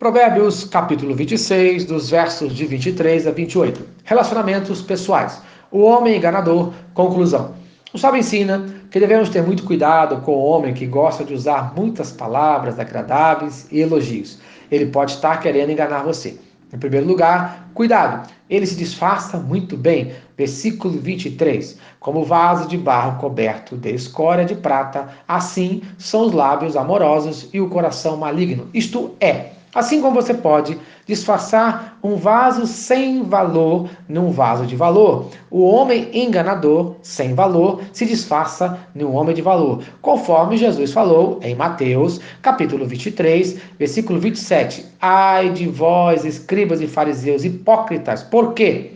Provérbios capítulo 26, dos versos de 23 a 28. Relacionamentos pessoais. O homem enganador. Conclusão. O sábio ensina que devemos ter muito cuidado com o homem que gosta de usar muitas palavras agradáveis e elogios. Ele pode estar querendo enganar você. Em primeiro lugar, cuidado, ele se disfarça muito bem. Versículo 23. Como vaso de barro coberto de escória de prata, assim são os lábios amorosos e o coração maligno. Isto é, Assim como você pode disfarçar um vaso sem valor num vaso de valor, o homem enganador sem valor se disfarça num homem de valor, conforme Jesus falou em Mateus, capítulo 23, versículo 27. Ai de vós, escribas e fariseus hipócritas, por quê?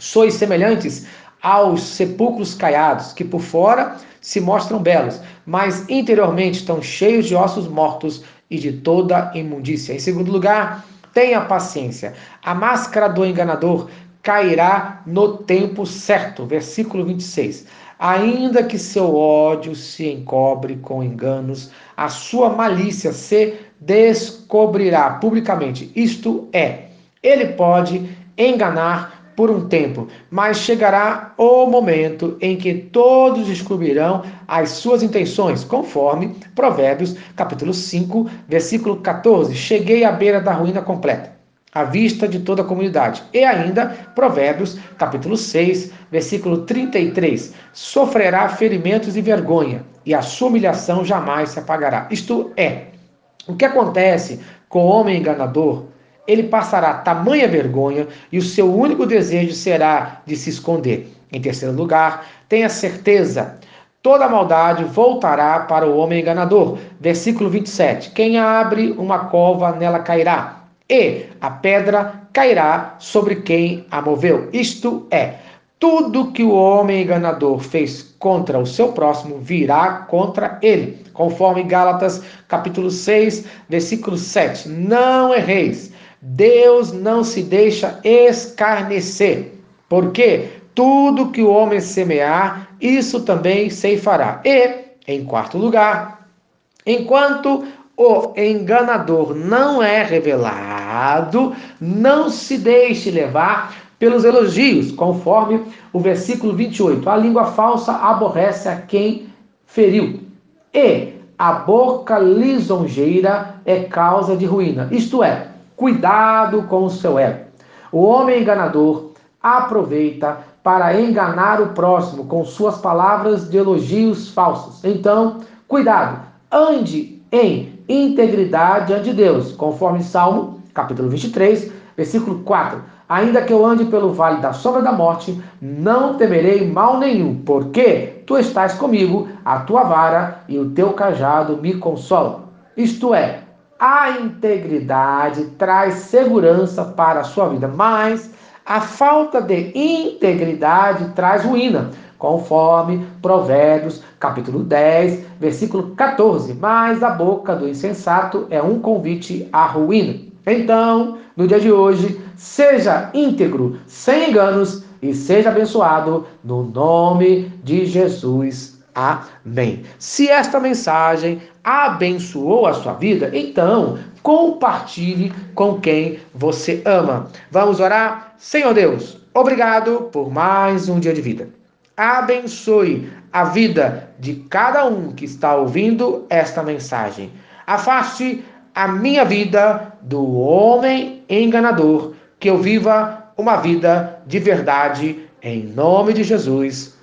Sois semelhantes aos sepulcros caiados, que por fora se mostram belos, mas interiormente estão cheios de ossos mortos e de toda imundícia. Em segundo lugar, tenha paciência. A máscara do enganador cairá no tempo certo. Versículo 26. Ainda que seu ódio se encobre com enganos, a sua malícia se descobrirá publicamente. Isto é, ele pode enganar por um tempo, mas chegará o momento em que todos descobrirão as suas intenções, conforme Provérbios, capítulo 5, versículo 14. Cheguei à beira da ruína completa, à vista de toda a comunidade. E ainda, Provérbios, capítulo 6, versículo 33. Sofrerá ferimentos e vergonha, e a sua humilhação jamais se apagará. Isto é, o que acontece com o homem enganador ele passará tamanha vergonha e o seu único desejo será de se esconder. Em terceiro lugar, tenha certeza, toda maldade voltará para o homem enganador. Versículo 27. Quem abre uma cova, nela cairá, e a pedra cairá sobre quem a moveu. Isto é, tudo que o homem enganador fez contra o seu próximo virá contra ele. Conforme Gálatas, capítulo 6, versículo 7. Não erreis Deus não se deixa escarnecer, porque tudo que o homem semear, isso também ceifará. E, em quarto lugar, enquanto o enganador não é revelado, não se deixe levar pelos elogios, conforme o versículo 28. A língua falsa aborrece a quem feriu. E a boca lisonjeira é causa de ruína. Isto é, Cuidado com o seu ego. O homem enganador aproveita para enganar o próximo com suas palavras de elogios falsos. Então, cuidado, ande em integridade ante Deus, conforme Salmo, capítulo 23, versículo 4. Ainda que eu ande pelo vale da sombra da morte, não temerei mal nenhum, porque tu estás comigo, a tua vara e o teu cajado me consolam. Isto é, a integridade traz segurança para a sua vida, mas a falta de integridade traz ruína, conforme Provérbios, capítulo 10, versículo 14. Mas a boca do insensato é um convite à ruína. Então, no dia de hoje, seja íntegro, sem enganos e seja abençoado no nome de Jesus. Amém. Se esta mensagem abençoou a sua vida, então compartilhe com quem você ama. Vamos orar? Senhor Deus, obrigado por mais um dia de vida. Abençoe a vida de cada um que está ouvindo esta mensagem. Afaste a minha vida do homem enganador, que eu viva uma vida de verdade, em nome de Jesus.